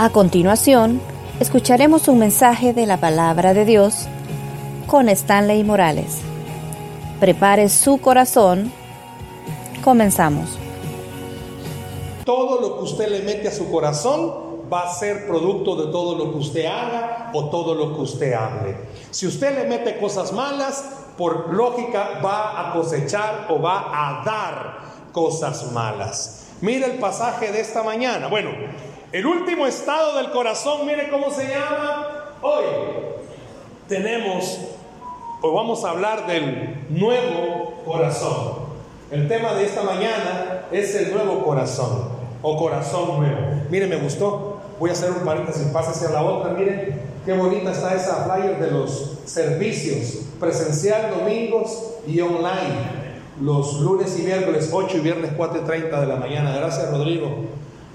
A continuación, escucharemos un mensaje de la palabra de Dios con Stanley Morales. Prepare su corazón. Comenzamos. Todo lo que usted le mete a su corazón va a ser producto de todo lo que usted haga o todo lo que usted hable. Si usted le mete cosas malas, por lógica va a cosechar o va a dar cosas malas. Mire el pasaje de esta mañana. Bueno, el último estado del corazón, mire cómo se llama. Hoy tenemos, o vamos a hablar del nuevo corazón. El tema de esta mañana es el nuevo corazón o corazón nuevo. Mire, me gustó. Voy a hacer un paréntesis, pase hacia la otra. Mire qué bonita está esa flyer de los servicios presencial domingos y online. Los lunes y miércoles 8 y viernes 4 y 30 de la mañana. Gracias, Rodrigo.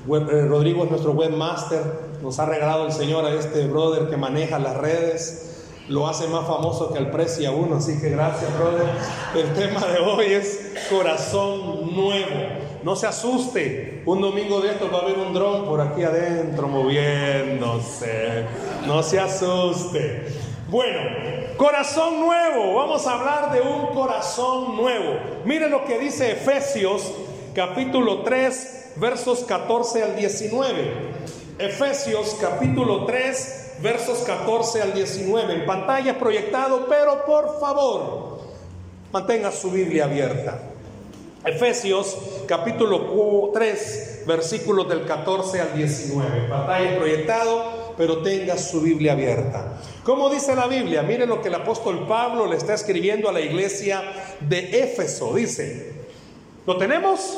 Eh, Rodrigo es nuestro webmaster, nos ha regalado el Señor a este brother que maneja las redes, lo hace más famoso que al precio a uno, así que gracias brother. El tema de hoy es corazón nuevo. No se asuste, un domingo de estos va a haber un dron por aquí adentro moviéndose. No se asuste. Bueno, corazón nuevo, vamos a hablar de un corazón nuevo. Mire lo que dice Efesios capítulo 3 versos 14 al 19. Efesios capítulo 3, versos 14 al 19. En pantalla proyectado, pero por favor, mantenga su Biblia abierta. Efesios capítulo 3, versículos del 14 al 19. En pantalla proyectado, pero tenga su Biblia abierta. ¿Cómo dice la Biblia? Mire lo que el apóstol Pablo le está escribiendo a la iglesia de Éfeso. Dice, ¿lo tenemos?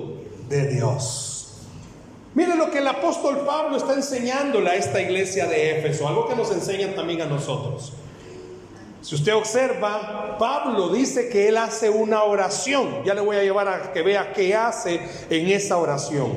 de Dios. Mire lo que el apóstol Pablo está enseñándole a esta iglesia de Éfeso, algo que nos enseñan también a nosotros. Si usted observa, Pablo dice que él hace una oración. Ya le voy a llevar a que vea qué hace en esa oración.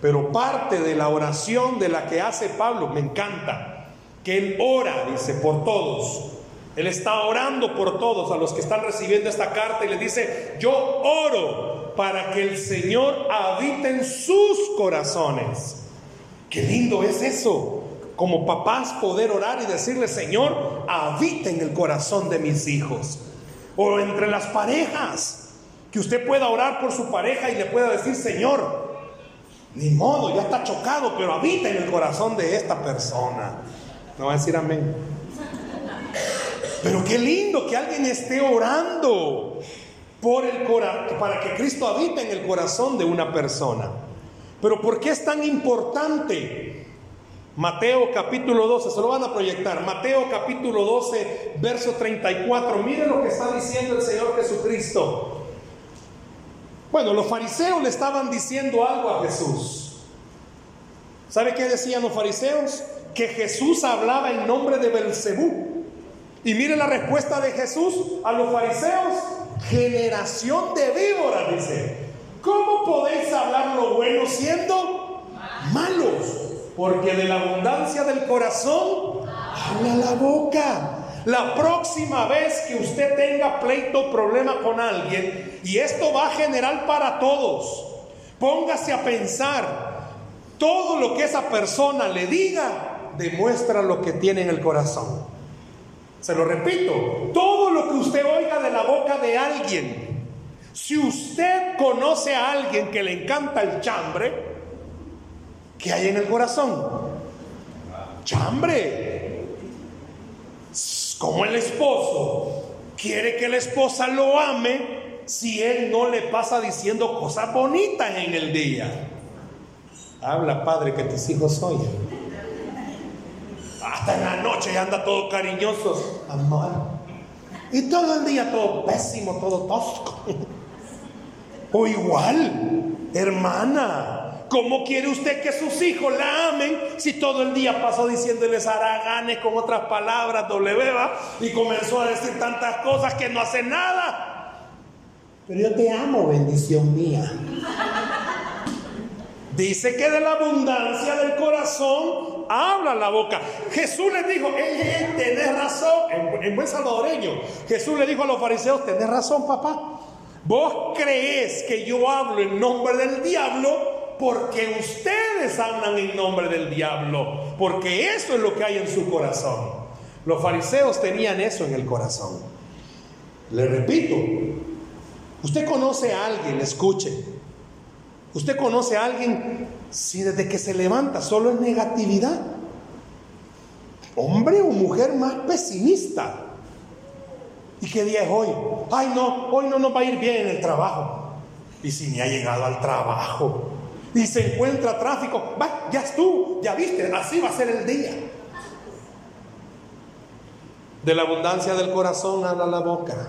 Pero parte de la oración de la que hace Pablo me encanta. Que él ora, dice, por todos. Él está orando por todos a los que están recibiendo esta carta y le dice, yo oro para que el Señor habite en sus corazones. Qué lindo es eso. Como papás poder orar y decirle, Señor, habite en el corazón de mis hijos. O entre las parejas, que usted pueda orar por su pareja y le pueda decir, Señor, ni modo, ya está chocado, pero habita en el corazón de esta persona. No va a decir amén. Pero qué lindo que alguien esté orando por el para que Cristo habite en el corazón de una persona. Pero ¿por qué es tan importante? Mateo capítulo 12, se lo van a proyectar. Mateo capítulo 12, verso 34. Miren lo que está diciendo el Señor Jesucristo. Bueno, los fariseos le estaban diciendo algo a Jesús. ¿Sabe qué decían los fariseos? Que Jesús hablaba en nombre de Belcebú. Y mire la respuesta de Jesús a los fariseos generación de víboras, dice. ¿Cómo podéis hablar lo bueno siendo malos? Porque de la abundancia del corazón habla la boca. La próxima vez que usted tenga pleito o problema con alguien, y esto va a generar para todos, póngase a pensar, todo lo que esa persona le diga demuestra lo que tiene en el corazón. Se lo repito, todo lo que usted oiga de la boca de alguien, si usted conoce a alguien que le encanta el chambre, ¿qué hay en el corazón? Chambre. Como el esposo quiere que la esposa lo ame si él no le pasa diciendo cosas bonitas en el día. Habla, padre, que tus hijos oyen. Hasta en la noche anda todo cariñoso. Amor. Y todo el día todo pésimo, todo tosco. O igual, hermana, ¿cómo quiere usted que sus hijos la amen si todo el día pasó diciéndoles haraganes con otras palabras, doble beba, y comenzó a decir tantas cosas que no hace nada? Pero yo te amo, bendición mía. Dice que de la abundancia del corazón habla la boca. Jesús le dijo, eh, tenés razón, en, en, buen salvadoreño. Jesús le dijo a los fariseos, tenés razón, papá. Vos creés que yo hablo en nombre del diablo porque ustedes hablan en nombre del diablo, porque eso es lo que hay en su corazón. Los fariseos tenían eso en el corazón. Le repito, usted conoce a alguien, escuche, Usted conoce a alguien si desde que se levanta solo es negatividad. Hombre o mujer más pesimista. ¿Y qué día es hoy? Ay, no, hoy no nos va a ir bien en el trabajo. Y si ni ha llegado al trabajo y se encuentra tráfico, va, ya estuvo, ya viste, así va a ser el día. De la abundancia del corazón habla la boca.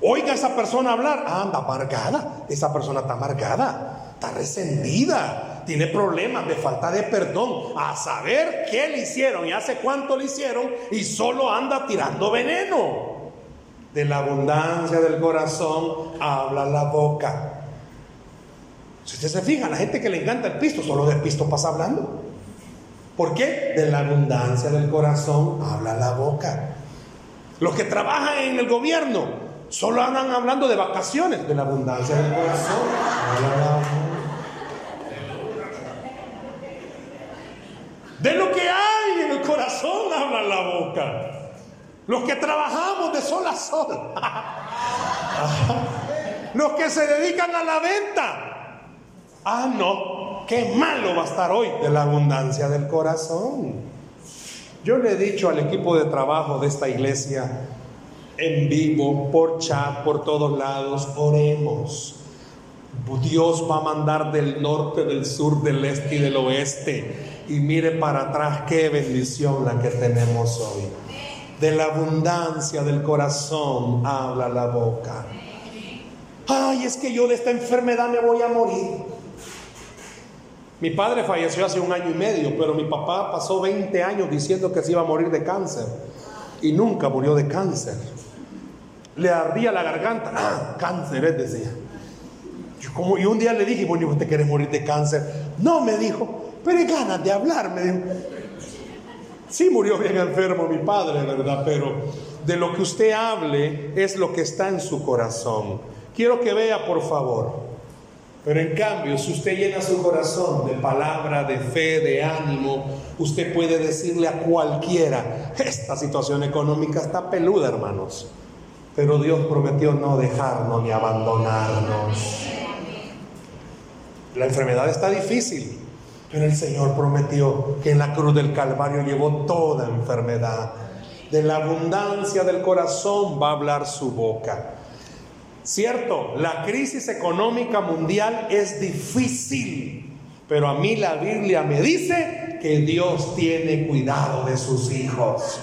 Oiga a esa persona hablar, ah, anda amargada, esa persona está amargada, está resentida, tiene problemas de falta de perdón, a saber qué le hicieron y hace cuánto le hicieron y solo anda tirando veneno. De la abundancia del corazón habla la boca. Si usted se fija, la gente que le encanta el pisto, solo de pisto pasa hablando. ¿Por qué? De la abundancia del corazón habla la boca. Los que trabajan en el gobierno, Solo andan hablando de vacaciones, de la abundancia del corazón. De lo que hay en el corazón habla la boca. Los que trabajamos de sol a sol. Los que se dedican a la venta. Ah, no, qué malo va a estar hoy de la abundancia del corazón. Yo le he dicho al equipo de trabajo de esta iglesia, en vivo, por chat, por todos lados, oremos. Dios va a mandar del norte, del sur, del este y del oeste. Y mire para atrás qué bendición la que tenemos hoy. De la abundancia del corazón habla la boca. Ay, es que yo de esta enfermedad me voy a morir. Mi padre falleció hace un año y medio, pero mi papá pasó 20 años diciendo que se iba a morir de cáncer y nunca murió de cáncer le ardía la garganta. Ah, cáncer es, decía. Yo como, y un día le dije, bueno, ¿usted quiere morir de cáncer? No, me dijo, pero hay ganas de hablar, me dijo. Sí murió bien enfermo mi padre, ¿verdad? Pero de lo que usted hable es lo que está en su corazón. Quiero que vea, por favor. Pero en cambio, si usted llena su corazón de palabra, de fe, de ánimo, usted puede decirle a cualquiera, esta situación económica está peluda, hermanos. Pero Dios prometió no dejarnos ni abandonarnos. La enfermedad está difícil, pero el Señor prometió que en la cruz del Calvario llevó toda enfermedad. De la abundancia del corazón va a hablar su boca. Cierto, la crisis económica mundial es difícil, pero a mí la Biblia me dice que Dios tiene cuidado de sus hijos.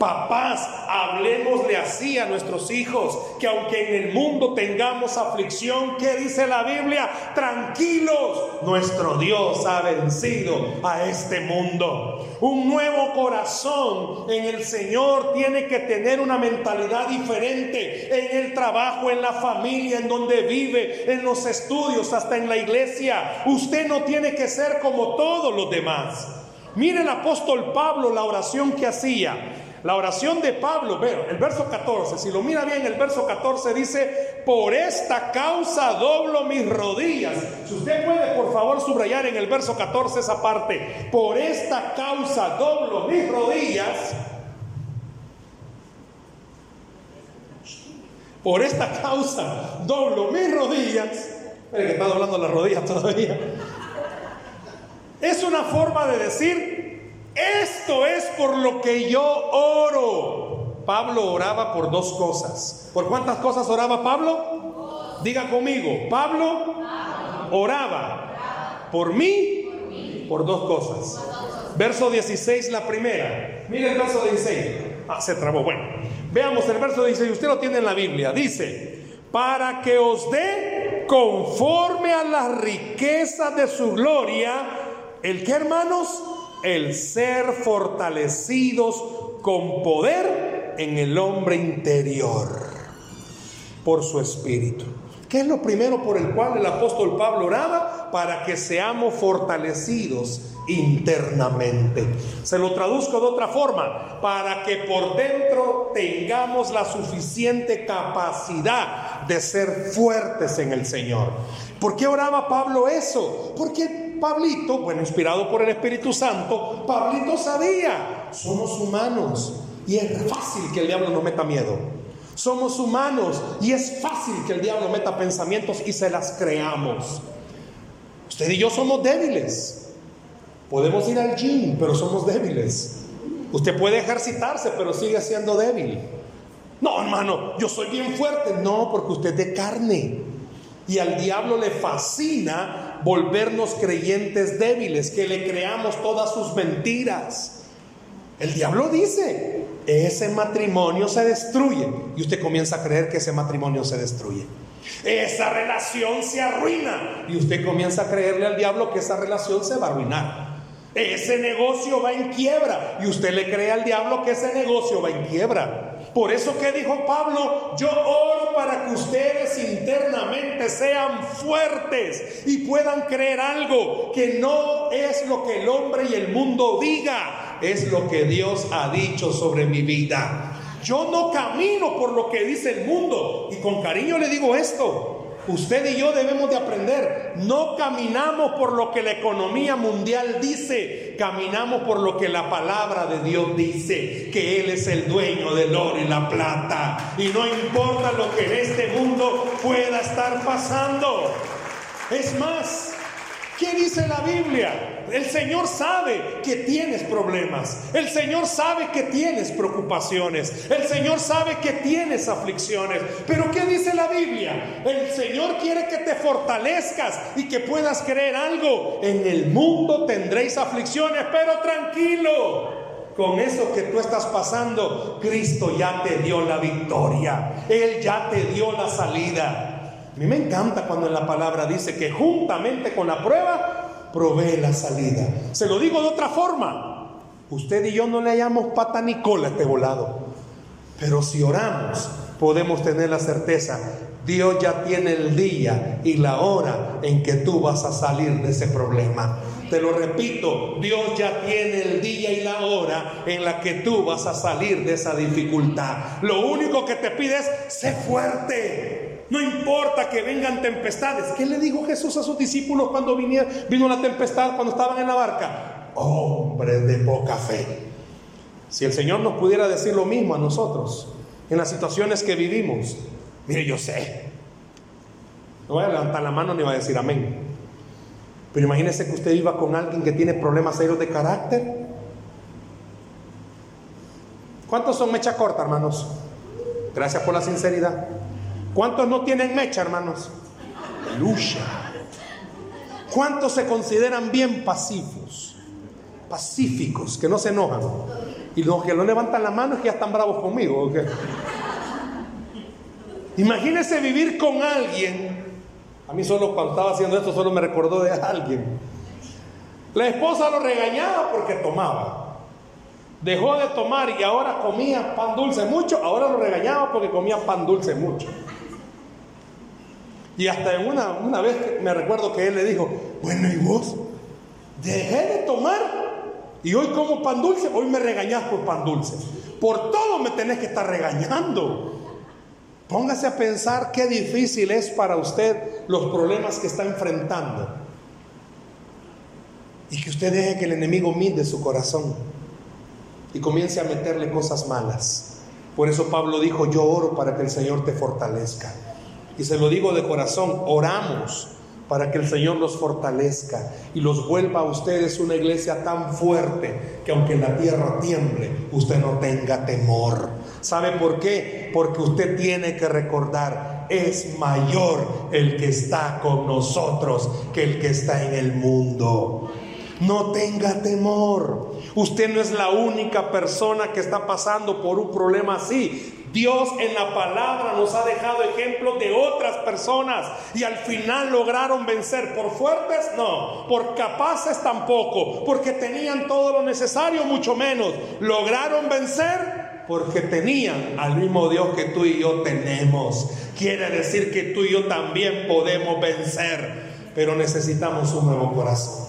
Papás, hablemosle así a nuestros hijos, que aunque en el mundo tengamos aflicción, ¿qué dice la Biblia? Tranquilos, nuestro Dios ha vencido a este mundo. Un nuevo corazón en el Señor tiene que tener una mentalidad diferente en el trabajo, en la familia, en donde vive, en los estudios, hasta en la iglesia. Usted no tiene que ser como todos los demás. Mire el apóstol Pablo la oración que hacía. La oración de Pablo, veo, el verso 14, si lo mira bien, el verso 14 dice, por esta causa doblo mis rodillas. Si usted puede, por favor, subrayar en el verso 14 esa parte, por esta causa doblo mis rodillas. Por esta causa doblo mis rodillas. Espera que está doblando las rodillas todavía. Es una forma de decir, Esto es por lo que yo oro. Pablo oraba por dos cosas. ¿Por cuántas cosas oraba Pablo? Diga conmigo, Pablo oraba por mí por dos cosas. Verso 16, la primera. Mire el verso 16. Ah, se trabó. Bueno, veamos el verso 16. Usted lo tiene en la Biblia. Dice, para que os dé conforme a la riqueza de su gloria, el que hermanos, el ser fortalecidos con poder en el hombre interior por su espíritu. ¿Qué es lo primero por el cual el apóstol Pablo oraba? Para que seamos fortalecidos internamente. Se lo traduzco de otra forma, para que por dentro tengamos la suficiente capacidad de ser fuertes en el Señor. ¿Por qué oraba Pablo eso? Porque Pablito, bueno, inspirado por el Espíritu Santo, Pablito sabía, somos humanos y es fácil que el diablo nos meta miedo. Somos humanos y es fácil que el diablo meta pensamientos y se las creamos. Usted y yo somos débiles. Podemos ir al gym, pero somos débiles. Usted puede ejercitarse, pero sigue siendo débil. No, hermano, yo soy bien fuerte. No, porque usted es de carne. Y al diablo le fascina volvernos creyentes débiles, que le creamos todas sus mentiras. El diablo dice, ese matrimonio se destruye y usted comienza a creer que ese matrimonio se destruye. Esa relación se arruina y usted comienza a creerle al diablo que esa relación se va a arruinar. Ese negocio va en quiebra y usted le cree al diablo que ese negocio va en quiebra. Por eso que dijo Pablo, yo oro para que ustedes internamente sean fuertes y puedan creer algo que no es lo que el hombre y el mundo diga, es lo que Dios ha dicho sobre mi vida. Yo no camino por lo que dice el mundo. Y con cariño le digo esto. Usted y yo debemos de aprender. No caminamos por lo que la economía mundial dice. Caminamos por lo que la palabra de Dios dice. Que Él es el dueño del oro y la plata. Y no importa lo que en este mundo pueda estar pasando. Es más, ¿qué dice la Biblia? El Señor sabe que tienes problemas. El Señor sabe que tienes preocupaciones. El Señor sabe que tienes aflicciones. Pero ¿qué dice la Biblia? El Señor quiere que te fortalezcas y que puedas creer algo. En el mundo tendréis aflicciones, pero tranquilo. Con eso que tú estás pasando, Cristo ya te dio la victoria. Él ya te dio la salida. Mí me encanta cuando en la palabra dice que juntamente con la prueba provee la salida. Se lo digo de otra forma. Usted y yo no le hallamos pata ni cola a este volado. Pero si oramos, podemos tener la certeza, Dios ya tiene el día y la hora en que tú vas a salir de ese problema. Te lo repito, Dios ya tiene el día y la hora en la que tú vas a salir de esa dificultad. Lo único que te pide es, sé fuerte, no importa que vengan tempestades. ¿Qué le dijo Jesús a sus discípulos cuando vino la tempestad, cuando estaban en la barca? Hombres de poca fe. Si el Señor nos pudiera decir lo mismo a nosotros en las situaciones que vivimos, mire, yo sé. No voy a levantar la mano ni voy a decir amén. Pero imagínese que usted viva con alguien que tiene problemas serios de carácter. ¿Cuántos son mecha corta, hermanos? Gracias por la sinceridad. ¿Cuántos no tienen mecha, hermanos? Lucha. ¿Cuántos se consideran bien pacíficos? Pacíficos, que no se enojan. Y los que no levantan la mano es que ya están bravos conmigo. Imagínese vivir con alguien. A mí solo cuando estaba haciendo esto solo me recordó de alguien. La esposa lo regañaba porque tomaba. Dejó de tomar y ahora comía pan dulce mucho. Ahora lo regañaba porque comía pan dulce mucho. Y hasta en una, una vez me recuerdo que él le dijo, bueno, ¿y vos? Dejé de tomar y hoy como pan dulce, hoy me regañás por pan dulce. Por todo me tenés que estar regañando. Póngase a pensar qué difícil es para usted los problemas que está enfrentando. Y que usted deje que el enemigo mide su corazón y comience a meterle cosas malas. Por eso Pablo dijo, yo oro para que el Señor te fortalezca. Y se lo digo de corazón, oramos para que el Señor los fortalezca y los vuelva a ustedes una iglesia tan fuerte que aunque la tierra tiemble, usted no tenga temor. ¿Sabe por qué? Porque usted tiene que recordar, es mayor el que está con nosotros que el que está en el mundo. No tenga temor. Usted no es la única persona que está pasando por un problema así. Dios en la palabra nos ha dejado ejemplos de otras personas y al final lograron vencer. ¿Por fuertes? No. ¿Por capaces? Tampoco. Porque tenían todo lo necesario, mucho menos. Lograron vencer porque tenían al mismo Dios que tú y yo tenemos. Quiere decir que tú y yo también podemos vencer, pero necesitamos un nuevo corazón.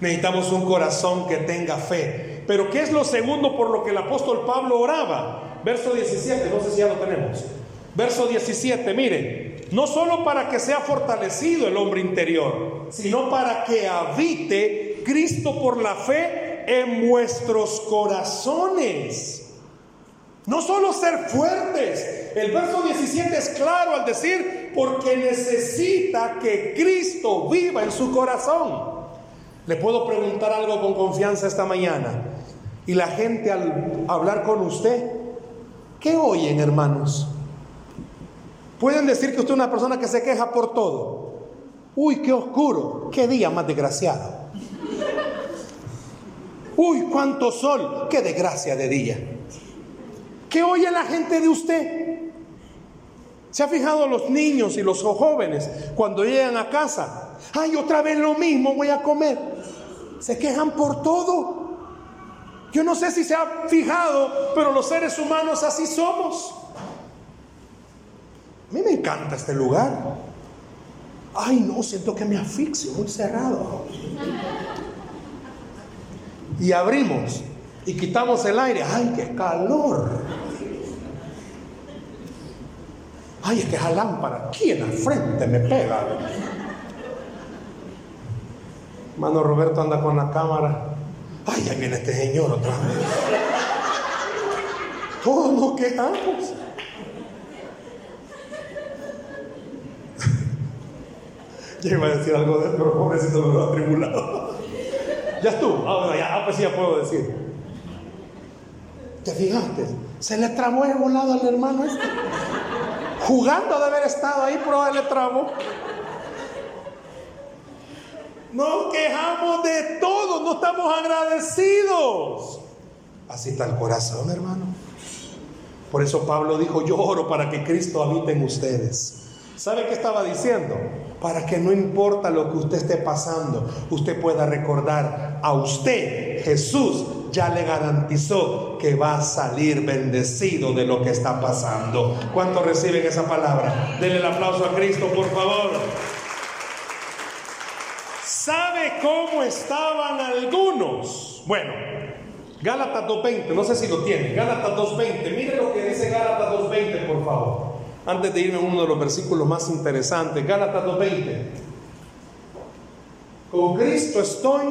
Necesitamos un corazón que tenga fe. Pero ¿qué es lo segundo por lo que el apóstol Pablo oraba? Verso 17, no sé si ya lo tenemos. Verso 17, mire, no solo para que sea fortalecido el hombre interior, sino para que habite Cristo por la fe en vuestros corazones. No solo ser fuertes, el verso 17 es claro al decir, porque necesita que Cristo viva en su corazón. Le puedo preguntar algo con confianza esta mañana. Y la gente al hablar con usted, ¿Qué oyen, hermanos? Pueden decir que usted es una persona que se queja por todo. Uy, qué oscuro, qué día más desgraciado. Uy, cuánto sol, qué desgracia de día. ¿Qué oye la gente de usted? ¿Se ha fijado los niños y los jóvenes cuando llegan a casa? Ay, otra vez lo mismo voy a comer. Se quejan por todo. Yo no sé si se ha fijado, pero los seres humanos así somos. A mí me encanta este lugar. Ay, no, siento que me asfixio, muy cerrado. Y abrimos y quitamos el aire. Ay, qué calor. Ay, es que esa lámpara aquí en la frente me pega. Mano Roberto anda con la cámara. Ay, ahí viene este señor otra vez. Todos nos quejamos. Ya iba a decir algo de pero pobrecito me lo ha atribulado. Ya estuvo. Ah, ya, ah, pues sí, ya puedo decir. ¿Te fijaste? Se le trabó el volado al hermano este. Jugando de haber estado ahí, pero le trabó. Nos quejamos de todo, no estamos agradecidos. Así está el corazón, hermano. Por eso Pablo dijo, yo oro para que Cristo habite en ustedes. ¿Sabe qué estaba diciendo? Para que no importa lo que usted esté pasando, usted pueda recordar a usted, Jesús ya le garantizó que va a salir bendecido de lo que está pasando. ¿Cuántos reciben esa palabra? Denle el aplauso a Cristo, por favor. ¿Sabe cómo estaban algunos? Bueno, Gálatas 2.20, no sé si lo tiene. Gálatas 2.20, mire lo que dice Gálatas 2.20, por favor. Antes de irme a uno de los versículos más interesantes, Gálatas 2.20. Con Cristo estoy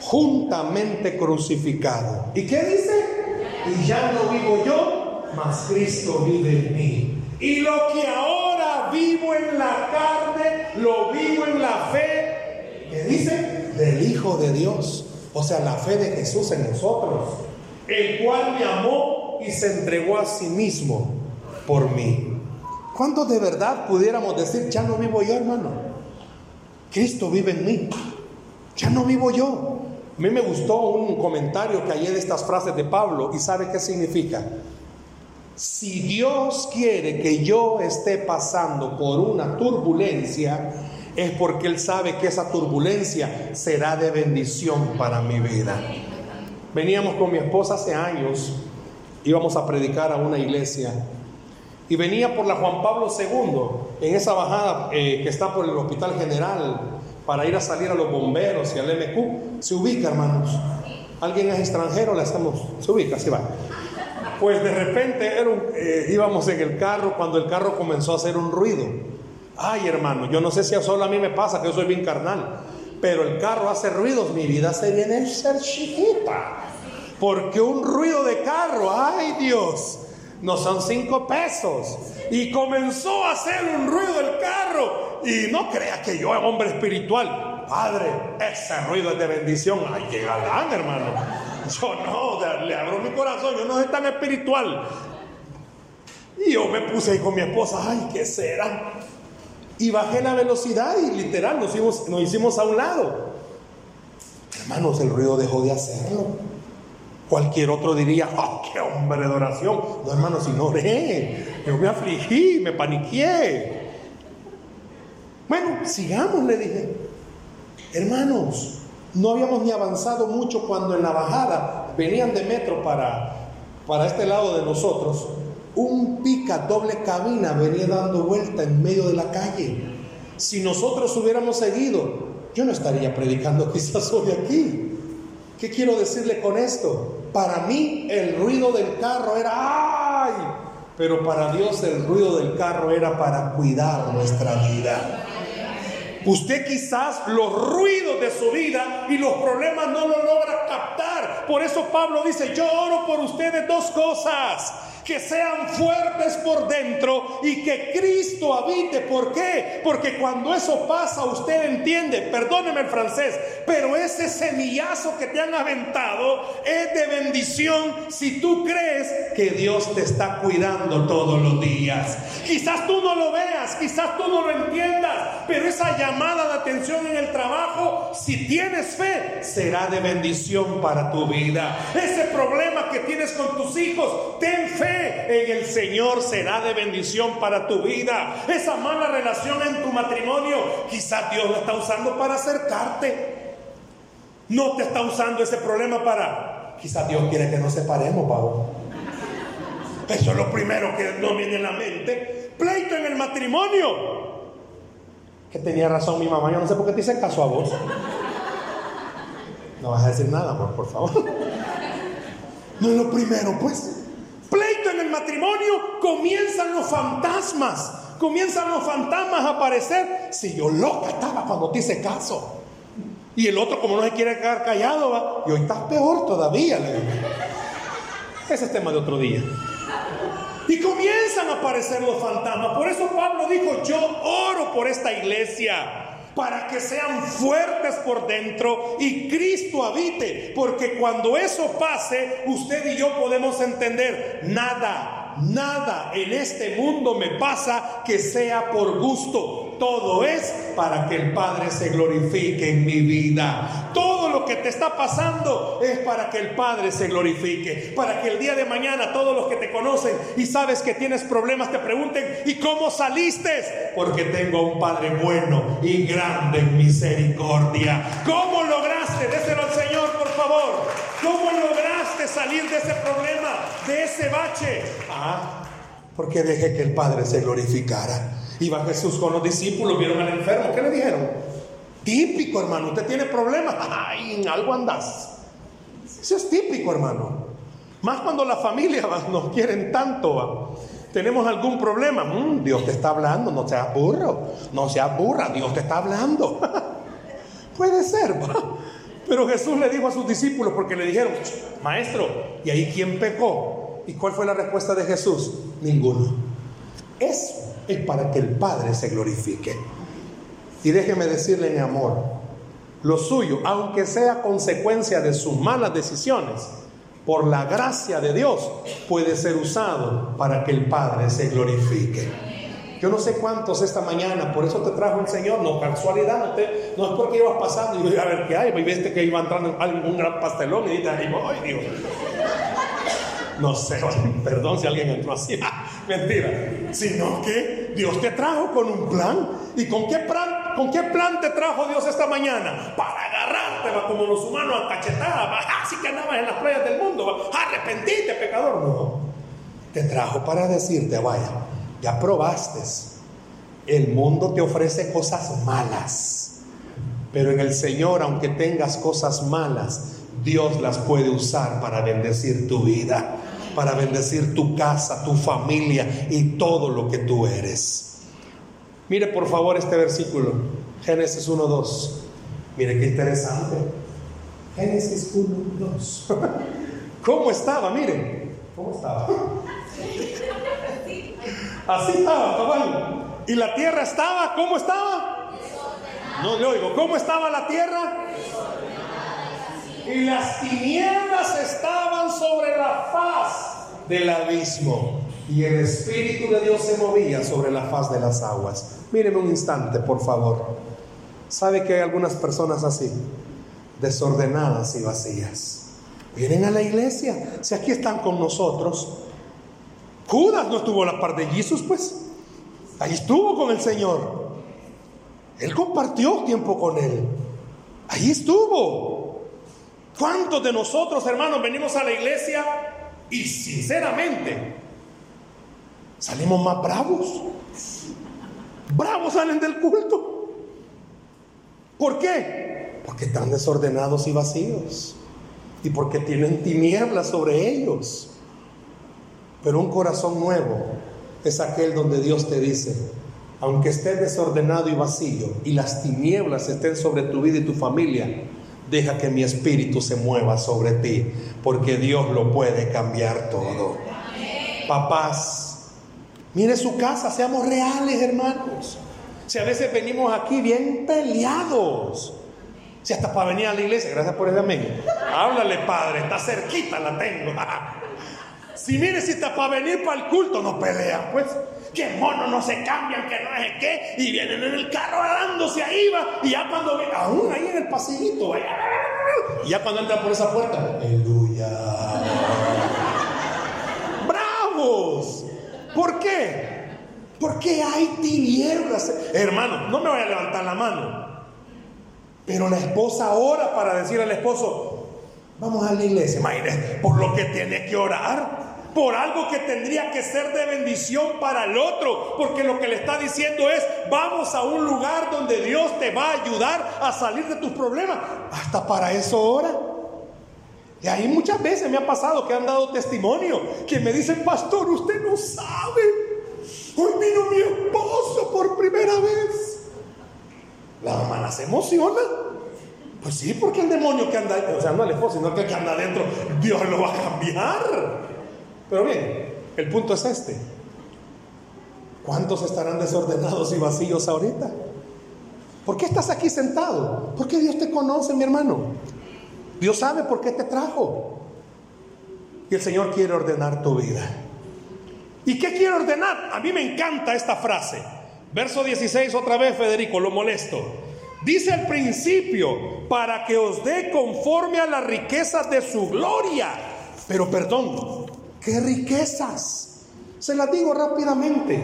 juntamente crucificado. ¿Y qué dice? Y ya no vivo yo, mas Cristo vive en mí. Y lo que ahora vivo en la carne, lo vivo en la fe ¿Qué dice? Del Hijo de Dios. O sea, la fe de Jesús en nosotros. El cual me amó y se entregó a sí mismo por mí. ¿Cuántos de verdad pudiéramos decir, ya no vivo yo, hermano? Cristo vive en mí. Ya no vivo yo. A mí me gustó un comentario que hallé de estas frases de Pablo y sabe qué significa. Si Dios quiere que yo esté pasando por una turbulencia, es porque Él sabe que esa turbulencia será de bendición para mi vida. Veníamos con mi esposa hace años, íbamos a predicar a una iglesia y venía por la Juan Pablo II, en esa bajada eh, que está por el Hospital General, para ir a salir a los bomberos y al MQ. Se ubica, hermanos. Alguien es extranjero, la estamos. Se ubica, se va. Pues de repente eh, íbamos en el carro cuando el carro comenzó a hacer un ruido. Ay, hermano, yo no sé si solo a mí me pasa, que yo soy bien carnal, pero el carro hace ruidos, mi vida se viene a ser chiquita. Porque un ruido de carro, ay Dios, no son cinco pesos. Y comenzó a hacer un ruido el carro. Y no crea que yo, hombre espiritual, padre, ese ruido es de bendición. Ay, qué galán, hermano. Yo no, le abro mi corazón, yo no soy tan espiritual. Y yo me puse ahí con mi esposa, ay, ¿qué será? Y bajé la velocidad y literal nos hicimos, nos hicimos a un lado. Hermanos, el ruido dejó de hacerlo. Cualquier otro diría, oh, qué hombre de oración. No, hermanos, ignoré. Yo me afligí, me paniqué. Bueno, sigamos, le dije. Hermanos, no habíamos ni avanzado mucho cuando en la bajada venían de metro para, para este lado de nosotros. Un pica doble cabina venía dando vuelta en medio de la calle. Si nosotros hubiéramos seguido, yo no estaría predicando quizás hoy aquí. ¿Qué quiero decirle con esto? Para mí el ruido del carro era ¡ay! Pero para Dios el ruido del carro era para cuidar nuestra vida. Usted quizás los ruidos de su vida y los problemas no lo logra captar. Por eso Pablo dice, yo oro por ustedes dos cosas que sean fuertes por dentro y que Cristo habite. ¿Por qué? Porque cuando eso pasa, usted entiende, perdóneme el francés, pero ese semillazo que te han aventado es de bendición si tú crees que Dios te está cuidando todos los días. Quizás tú no lo veas, quizás tú no lo entiendas, pero esa llamada de atención en el trabajo, si tienes fe, será de bendición para tu vida. Ese problema que tienes con tus hijos, ten fe en el Señor será de bendición para tu vida. Esa mala relación en tu matrimonio, quizás Dios lo está usando para acercarte. No te está usando ese problema para... Quizás Dios quiere que nos separemos, Pablo. Eso es lo primero que no viene en la mente. Pleito en el matrimonio. Que tenía razón mi mamá. Yo no sé por qué te hice caso a vos. No vas a decir nada, amor, por favor. No es lo primero, pues en el matrimonio, comienzan los fantasmas. Comienzan los fantasmas a aparecer. Si yo loca estaba cuando te hice caso. Y el otro, como no se quiere quedar callado, va, y hoy estás peor todavía. Ese es tema de otro día. Y comienzan a aparecer los fantasmas. Por eso Pablo dijo, yo oro por esta iglesia para que sean fuertes por dentro y Cristo habite, porque cuando eso pase, usted y yo podemos entender, nada, nada en este mundo me pasa que sea por gusto todo es para que el Padre se glorifique en mi vida. Todo lo que te está pasando es para que el Padre se glorifique. Para que el día de mañana todos los que te conocen y sabes que tienes problemas te pregunten, ¿y cómo saliste? Porque tengo un Padre bueno y grande en misericordia. ¿Cómo lograste? Déselo al Señor, por favor. ¿Cómo lograste salir de ese problema, de ese bache? Ah, porque dejé que el Padre se glorificara. Iba Jesús con los discípulos, vieron al enfermo. ¿Qué le dijeron? Típico, hermano. Usted tiene problemas. Ay, en algo andas. Eso es típico, hermano. Más cuando la familia nos quieren tanto. Tenemos algún problema. Mm, Dios te está hablando. No seas burro. No seas burra. Dios te está hablando. Puede ser. Pero Jesús le dijo a sus discípulos porque le dijeron, maestro, ¿y ahí quién pecó? ¿Y cuál fue la respuesta de Jesús? Ninguno. Eso es para que el Padre se glorifique. Y déjeme decirle, mi amor, lo suyo, aunque sea consecuencia de sus malas decisiones, por la gracia de Dios, puede ser usado para que el Padre se glorifique. Yo no sé cuántos esta mañana, por eso te trajo el Señor, no casualidad, no, no es porque ibas pasando y a ver qué hay, y viste que iba entrando un gran pastelón y dijiste, ay Dios. No sé, perdón si alguien entró así. Mentira. Sino que Dios te trajo con un plan. ¿Y con qué plan, con qué plan te trajo Dios esta mañana? Para agarrarte, va, como los humanos a. Así que andabas en las playas del mundo. Arrepentite, pecador. No. Te trajo para decirte, vaya, ya probaste. El mundo te ofrece cosas malas. Pero en el Señor, aunque tengas cosas malas, Dios las puede usar para bendecir tu vida para bendecir tu casa, tu familia y todo lo que tú eres. Mire por favor este versículo, Génesis 1.2. Mire qué interesante. Génesis 1.2. ¿Cómo estaba? Miren, ¿cómo estaba? Así estaba, cabal. Y la tierra estaba, ¿cómo estaba? No le oigo, ¿cómo estaba la tierra? Y las tinieblas del abismo. Y el Espíritu de Dios se movía sobre la faz de las aguas. Míreme un instante, por favor. ¿Sabe que hay algunas personas así? Desordenadas y vacías. Vienen a la iglesia. Si aquí están con nosotros. Judas no estuvo a la par de Jesús, pues. Ahí estuvo con el Señor. Él compartió tiempo con Él. Ahí estuvo. ¿Cuántos de nosotros, hermanos, venimos a la iglesia y sinceramente salimos más bravos? Bravos salen del culto. ¿Por qué? Porque están desordenados y vacíos. Y porque tienen tinieblas sobre ellos. Pero un corazón nuevo es aquel donde Dios te dice, aunque esté desordenado y vacío y las tinieblas estén sobre tu vida y tu familia, deja que mi espíritu se mueva sobre ti, porque Dios lo puede cambiar todo. Papás, mire su casa, seamos reales, hermanos. Si a veces venimos aquí bien peleados, si hasta para venir a la iglesia, gracias por ese amén. Háblale, Padre, está cerquita, la tengo. Si mire si está para venir para el culto, no pelean, pues. Que monos no se cambian, que no es qué. Y vienen en el carro dándose ahí, va. Y ya cuando ven, aún ahí en el pasillito, Y ya cuando entran por esa puerta, aleluya. ¡Bravos! ¿Por qué? Porque hay tinieblas. Hermano, no me voy a levantar la mano. Pero la esposa ora para decir al esposo, vamos a la iglesia, imagínese, por lo que tiene que orar por algo que tendría que ser de bendición para el otro, porque lo que le está diciendo es, vamos a un lugar donde Dios te va a ayudar a salir de tus problemas. Hasta para eso ora. Y ahí muchas veces me ha pasado que han dado testimonio, que me dicen, pastor, usted no sabe, hoy vino mi esposo por primera vez. La mamá se emociona. Pues sí, porque el demonio que anda, o sea, no el esposo, sino que, que anda adentro, Dios lo va a cambiar. Pero bien, el punto es este. ¿Cuántos estarán desordenados y vacíos ahorita? ¿Por qué estás aquí sentado? Porque Dios te conoce, mi hermano. Dios sabe por qué te trajo. Y el Señor quiere ordenar tu vida. ¿Y qué quiere ordenar? A mí me encanta esta frase. Verso 16 otra vez, Federico, lo molesto. Dice al principio, para que os dé conforme a las riquezas de su gloria. Pero perdón, ¡Qué riquezas! Se las digo rápidamente.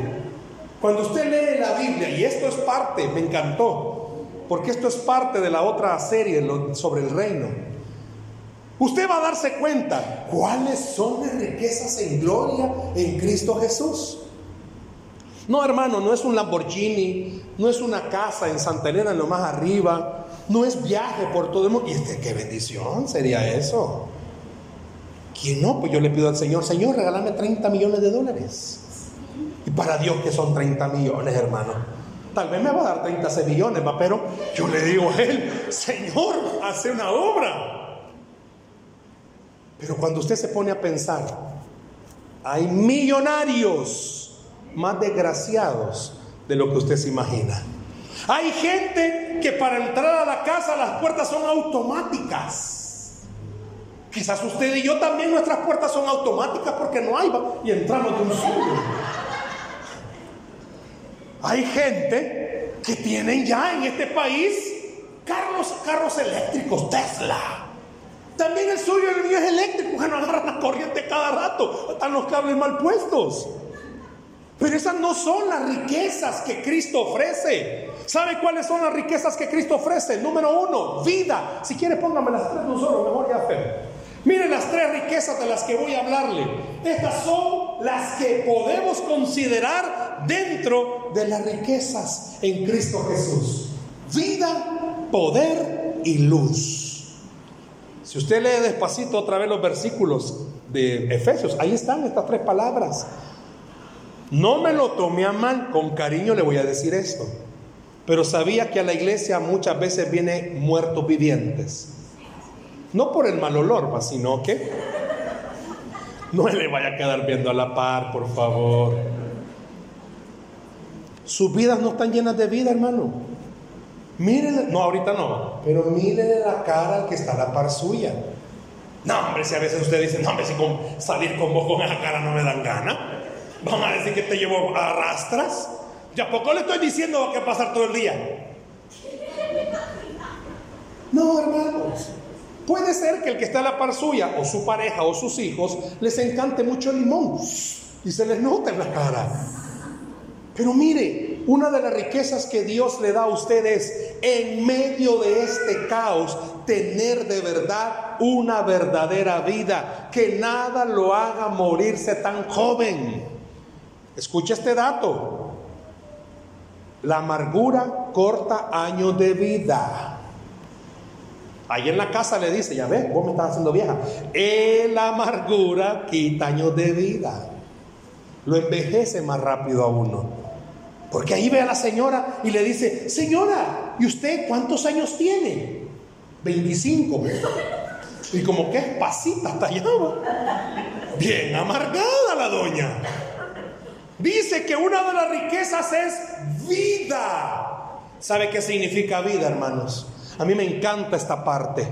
Cuando usted lee la Biblia, y esto es parte, me encantó, porque esto es parte de la otra serie sobre el reino, usted va a darse cuenta cuáles son las riquezas en gloria en Cristo Jesús. No, hermano, no es un Lamborghini, no es una casa en Santa Elena, en lo más arriba, no es viaje por todo el mundo. Y este, qué bendición sería eso. ¿Quién no? Pues yo le pido al Señor, Señor, regálame 30 millones de dólares. Y para Dios que son 30 millones, hermano. Tal vez me va a dar 30 millones, va, pero yo le digo a él, Señor, hace una obra. Pero cuando usted se pone a pensar, hay millonarios más desgraciados de lo que usted se imagina. Hay gente que para entrar a la casa las puertas son automáticas. Quizás usted y yo también nuestras puertas son automáticas porque no hay y entramos de un solo. Hay gente que tienen ya en este país carros, carros eléctricos, Tesla. También el suyo el mío es eléctrico, bueno, agarran la corriente cada rato, están los cables mal puestos. Pero esas no son las riquezas que Cristo ofrece. ¿Sabe cuáles son las riquezas que Cristo ofrece? Número uno, vida. Si quiere, póngame las tres de un solo, mejor ya fe. Miren las tres riquezas de las que voy a hablarle. Estas son las que podemos considerar dentro de las riquezas en Cristo Jesús. Vida, poder y luz. Si usted lee despacito otra vez los versículos de Efesios, ahí están estas tres palabras. No me lo tome a mal, con cariño le voy a decir esto. Pero sabía que a la iglesia muchas veces vienen muertos vivientes. No por el mal olor, sino que No le vaya a quedar viendo a la par, por favor. Sus vidas no están llenas de vida, hermano. Mírenle, no, ahorita no, pero mírenle la cara al que está a la par suya. No, hombre, si a veces usted dice, no, hombre, si con, salir con vos con esa cara no me dan gana. Vamos a decir que te llevo a rastras. ¿Y a poco le estoy diciendo que pasar todo el día? No, hermanos. Puede ser que el que está a la par suya, o su pareja, o sus hijos, les encante mucho el limón y se les nota en la cara. Pero mire, una de las riquezas que Dios le da a ustedes en medio de este caos, tener de verdad una verdadera vida, que nada lo haga morirse tan joven. Escucha este dato. La amargura corta años de vida. Ahí en la casa le dice, ya ves, vos me estás haciendo vieja. La amargura quita años de vida. Lo envejece más rápido a uno. Porque ahí ve a la señora y le dice, señora, ¿y usted cuántos años tiene? 25. Y como que es pasita hasta allá. Bien amargada la doña. Dice que una de las riquezas es vida. ¿Sabe qué significa vida, hermanos? A mí me encanta esta parte.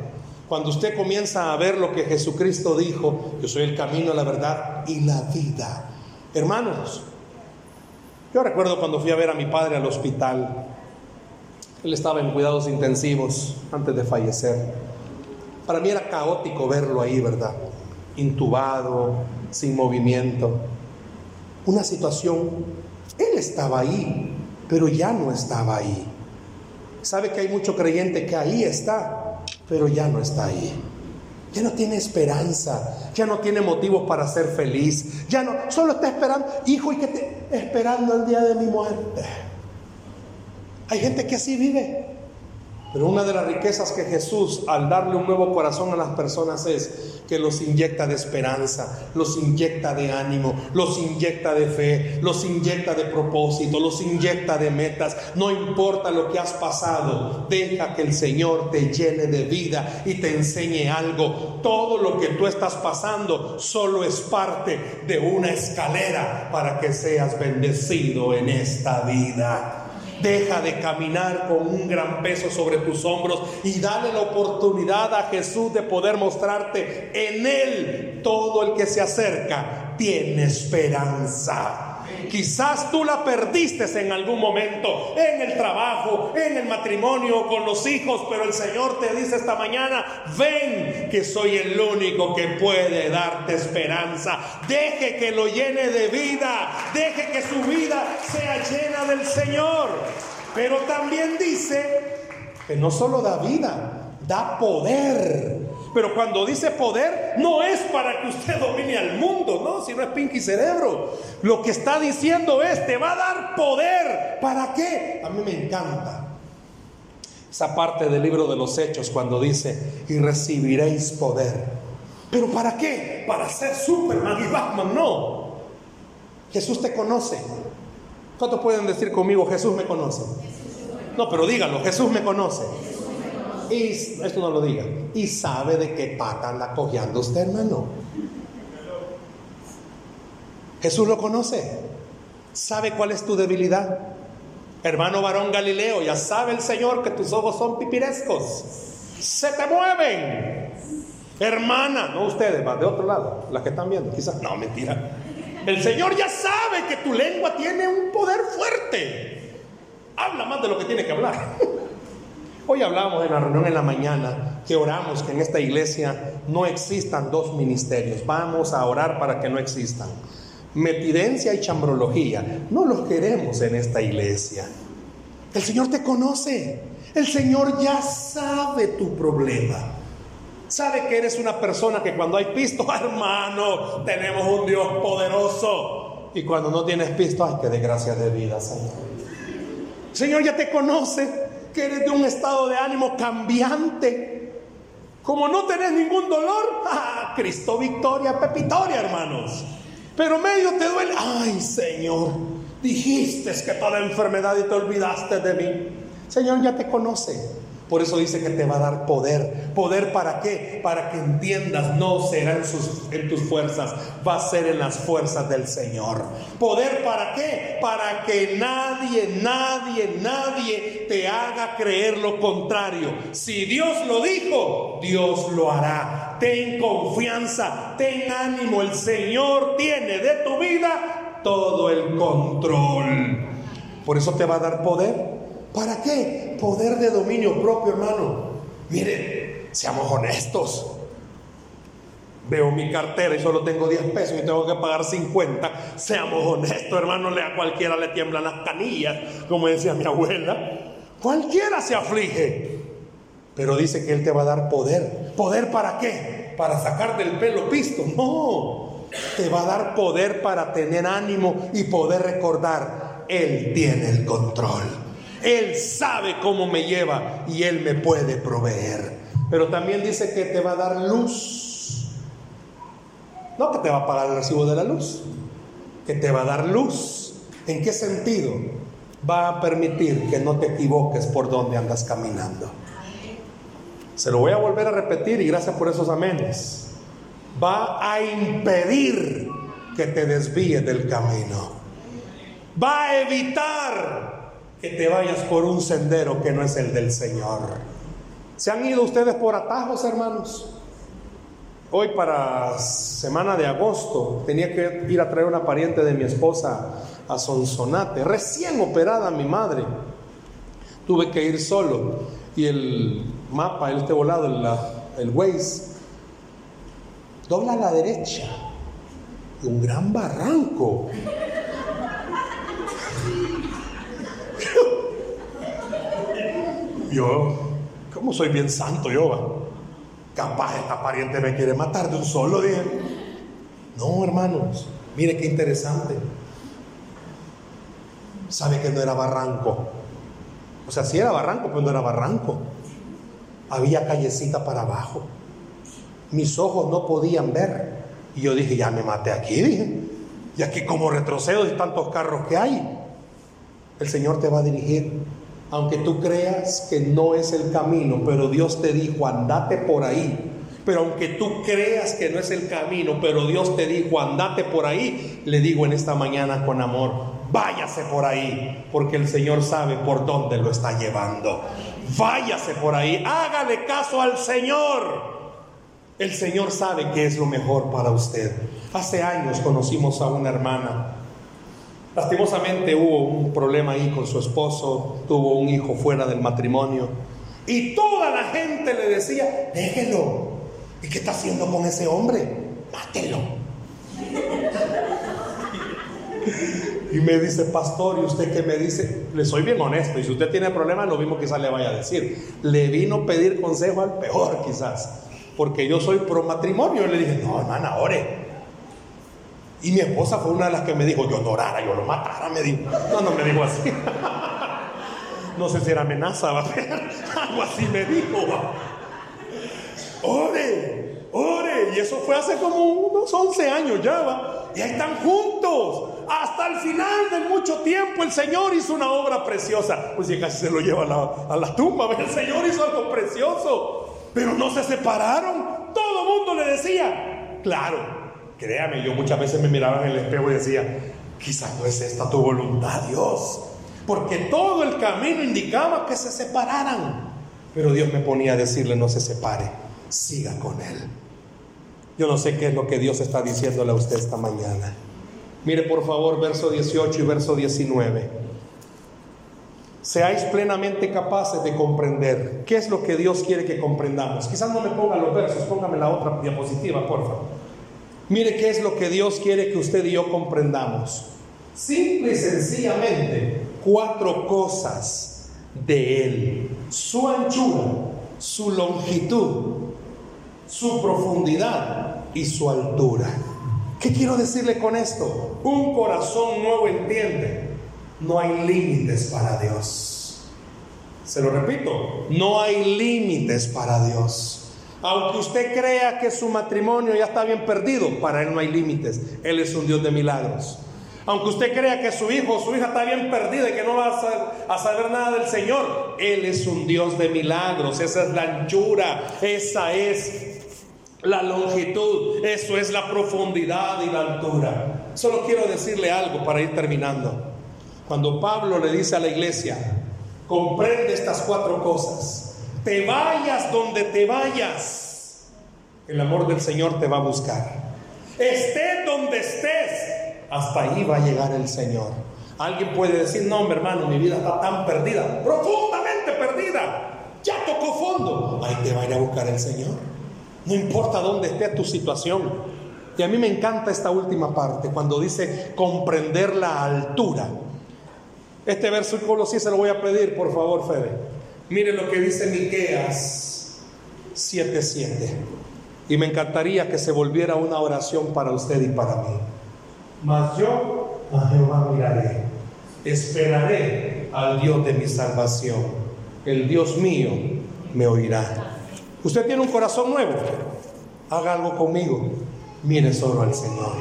Cuando usted comienza a ver lo que Jesucristo dijo, yo soy el camino, la verdad y la vida. Hermanos, yo recuerdo cuando fui a ver a mi padre al hospital. Él estaba en cuidados intensivos antes de fallecer. Para mí era caótico verlo ahí, ¿verdad? Intubado, sin movimiento. Una situación, él estaba ahí, pero ya no estaba ahí. Sabe que hay mucho creyente que ahí está, pero ya no está ahí. Ya no tiene esperanza, ya no tiene motivos para ser feliz, ya no, solo está esperando, hijo, y que te, esperando el día de mi muerte. Hay gente que así vive. Pero una de las riquezas que Jesús al darle un nuevo corazón a las personas es que los inyecta de esperanza, los inyecta de ánimo, los inyecta de fe, los inyecta de propósito, los inyecta de metas. No importa lo que has pasado, deja que el Señor te llene de vida y te enseñe algo. Todo lo que tú estás pasando solo es parte de una escalera para que seas bendecido en esta vida. Deja de caminar con un gran peso sobre tus hombros y dale la oportunidad a Jesús de poder mostrarte en Él. Todo el que se acerca tiene esperanza. Quizás tú la perdiste en algún momento, en el trabajo, en el matrimonio, con los hijos, pero el Señor te dice esta mañana, ven que soy el único que puede darte esperanza. Deje que lo llene de vida, deje que su vida sea llena del Señor. Pero también dice que no solo da vida, da poder. Pero cuando dice poder, no es para que usted domine al mundo, no, si no es pinky cerebro. Lo que está diciendo es, te va a dar poder. ¿Para qué? A mí me encanta esa parte del libro de los Hechos cuando dice, y recibiréis poder. ¿Pero para qué? Para ser Superman y Batman, no. Jesús te conoce. ¿Cuántos pueden decir conmigo, Jesús me conoce? No, pero díganlo, Jesús me conoce. Y esto no lo diga. Y sabe de qué pata anda cojeando usted, hermano. Jesús lo conoce. Sabe cuál es tu debilidad. Hermano varón Galileo, ya sabe el Señor que tus ojos son pipirescos. Se te mueven. Hermana, no ustedes, va de otro lado, las que están viendo, quizás. No, mentira. El Señor ya sabe que tu lengua tiene un poder fuerte. Habla más de lo que tiene que hablar. Hoy hablábamos en la reunión en la mañana que oramos que en esta iglesia no existan dos ministerios. Vamos a orar para que no existan. Metidencia y chambrología. No los queremos en esta iglesia. El Señor te conoce. El Señor ya sabe tu problema. Sabe que eres una persona que cuando hay pisto, hermano, tenemos un Dios poderoso. Y cuando no tienes pisto, ay, qué desgracia de vida, Señor. Señor ya te conoce que eres de un estado de ánimo cambiante. Como no tenés ningún dolor, ¡ah! Cristo victoria, pepitoria, hermanos. Pero medio te duele, ay Señor, dijiste que toda enfermedad y te olvidaste de mí. Señor ya te conoce. Por eso dice que te va a dar poder. ¿Poder para qué? Para que entiendas, no será en, sus, en tus fuerzas, va a ser en las fuerzas del Señor. ¿Poder para qué? Para que nadie, nadie, nadie te haga creer lo contrario. Si Dios lo dijo, Dios lo hará. Ten confianza, ten ánimo. El Señor tiene de tu vida todo el control. Por eso te va a dar poder. ¿Para qué? Poder de dominio propio, hermano. Mire, seamos honestos. Veo mi cartera y solo tengo 10 pesos y tengo que pagar 50. Seamos honestos, hermano. A cualquiera le tiemblan las canillas, como decía mi abuela. Cualquiera se aflige. Pero dice que Él te va a dar poder. ¿Poder para qué? Para sacar del pelo pisto. No. Te va a dar poder para tener ánimo y poder recordar. Él tiene el control. Él sabe cómo me lleva y Él me puede proveer. Pero también dice que te va a dar luz. No que te va a pagar el recibo de la luz, que te va a dar luz. ¿En qué sentido? Va a permitir que no te equivoques por donde andas caminando. Se lo voy a volver a repetir y gracias por esos amenes. Va a impedir que te desvíes del camino. Va a evitar que te vayas por un sendero que no es el del Señor. ¿Se han ido ustedes por atajos, hermanos? Hoy para semana de agosto tenía que ir a traer una pariente de mi esposa a Sonsonate, recién operada mi madre. Tuve que ir solo y el mapa, este volado, el, el Waze, dobla a la derecha. Un gran barranco. Yo, como soy bien santo yo, capaz esta pariente me quiere matar de un solo día. No, hermanos, mire qué interesante. Sabe que no era barranco. O sea, sí era barranco, pero no era barranco. Había callecita para abajo. Mis ojos no podían ver. Y yo dije, ya me maté aquí, dije. Y aquí como retrocedo de tantos carros que hay. El Señor te va a dirigir aunque tú creas que no es el camino, pero Dios te dijo, andate por ahí. Pero aunque tú creas que no es el camino, pero Dios te dijo, andate por ahí, le digo en esta mañana con amor, váyase por ahí, porque el Señor sabe por dónde lo está llevando. Váyase por ahí, hágale caso al Señor. El Señor sabe que es lo mejor para usted. Hace años conocimos a una hermana Lastimosamente hubo un problema ahí con su esposo, tuvo un hijo fuera del matrimonio. Y toda la gente le decía, déjelo. ¿Y qué está haciendo con ese hombre? Mátelo. Y me dice, pastor, ¿y usted qué me dice? Le soy bien honesto, y si usted tiene problemas, lo mismo quizás le vaya a decir. Le vino a pedir consejo al peor quizás, porque yo soy pro matrimonio. Y le dije, no, hermana, ore. Y mi esposa fue una de las que me dijo, yo no orara, yo lo matara, me dijo. No, no me dijo así. No sé si era amenaza, ¿va? algo así me dijo. Ore, ore. Y eso fue hace como unos 11 años ya, ¿va? Y ahí están juntos. Hasta el final de mucho tiempo el Señor hizo una obra preciosa. Pues ya casi se lo lleva a la, a la tumba. El Señor hizo algo precioso. Pero no se separaron. Todo el mundo le decía, claro, Créame, yo muchas veces me miraba en el espejo y decía, quizás no es esta tu voluntad, Dios. Porque todo el camino indicaba que se separaran. Pero Dios me ponía a decirle, no se separe, siga con Él. Yo no sé qué es lo que Dios está diciéndole a usted esta mañana. Mire por favor verso 18 y verso 19. Seáis plenamente capaces de comprender qué es lo que Dios quiere que comprendamos. Quizás no me ponga los versos, póngame la otra diapositiva, por favor. Mire qué es lo que Dios quiere que usted y yo comprendamos. Simple y sencillamente, cuatro cosas de Él. Su anchura, su longitud, su profundidad y su altura. ¿Qué quiero decirle con esto? Un corazón nuevo entiende. No hay límites para Dios. Se lo repito, no hay límites para Dios. Aunque usted crea que su matrimonio ya está bien perdido, para Él no hay límites. Él es un Dios de milagros. Aunque usted crea que su hijo o su hija está bien perdida y que no va a saber, nada del Señor, Él es un Dios de milagros. Esa es la anchura, esa es la longitud, eso es la profundidad y la altura. Solo quiero decirle algo para ir terminando. Cuando Pablo le dice a la iglesia, comprende estas cuatro cosas, te vayas donde te vayas, el amor del Señor te va a buscar. Estés donde estés, hasta ahí va a llegar el Señor. Alguien puede decir, no, mi hermano, mi vida está tan perdida, profundamente perdida. Ya tocó fondo. Ahí te va a ir a buscar el Señor. No importa dónde esté tu situación. Y a mí me encanta esta última parte, cuando dice comprender la altura. Este versículo sí se lo voy a pedir, por favor, Fede. Mire lo que dice Miqueas 7:7. Y me encantaría que se volviera una oración para usted y para mí. Mas yo a Jehová miraré, esperaré al Dios de mi salvación. El Dios mío me oirá. Usted tiene un corazón nuevo, haga algo conmigo. Mire solo al Señor.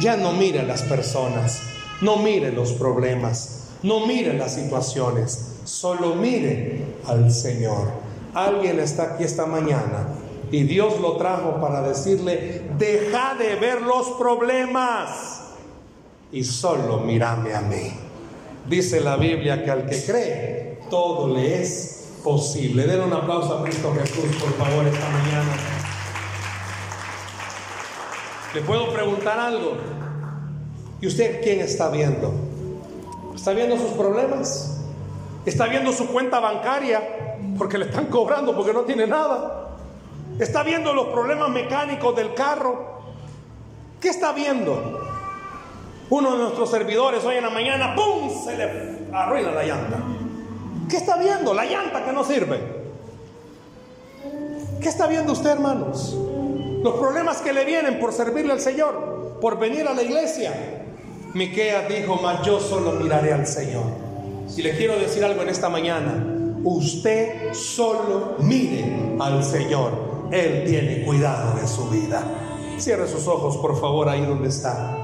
Ya no mire a las personas, no mire los problemas, no mire las situaciones, solo mire al Señor. Alguien está aquí esta mañana y Dios lo trajo para decirle, deja de ver los problemas y solo mírame a mí. Dice la Biblia que al que cree, todo le es posible. Den un aplauso a Cristo Jesús, por favor, esta mañana. ¿Le puedo preguntar algo? ¿Y usted quién está viendo? ¿Está viendo sus problemas? ¿Está viendo su cuenta bancaria? Porque le están cobrando porque no tiene nada. ¿Está viendo los problemas mecánicos del carro? ¿Qué está viendo? Uno de nuestros servidores hoy en la mañana, ¡pum! se le arruina la llanta. ¿Qué está viendo? La llanta que no sirve. ¿Qué está viendo usted, hermanos? Los problemas que le vienen por servirle al Señor, por venir a la iglesia. Miqueas dijo, mas yo solo miraré al Señor. Y le quiero decir algo en esta mañana. Usted solo mire al Señor. Él tiene cuidado de su vida. Cierre sus ojos, por favor, ahí donde está.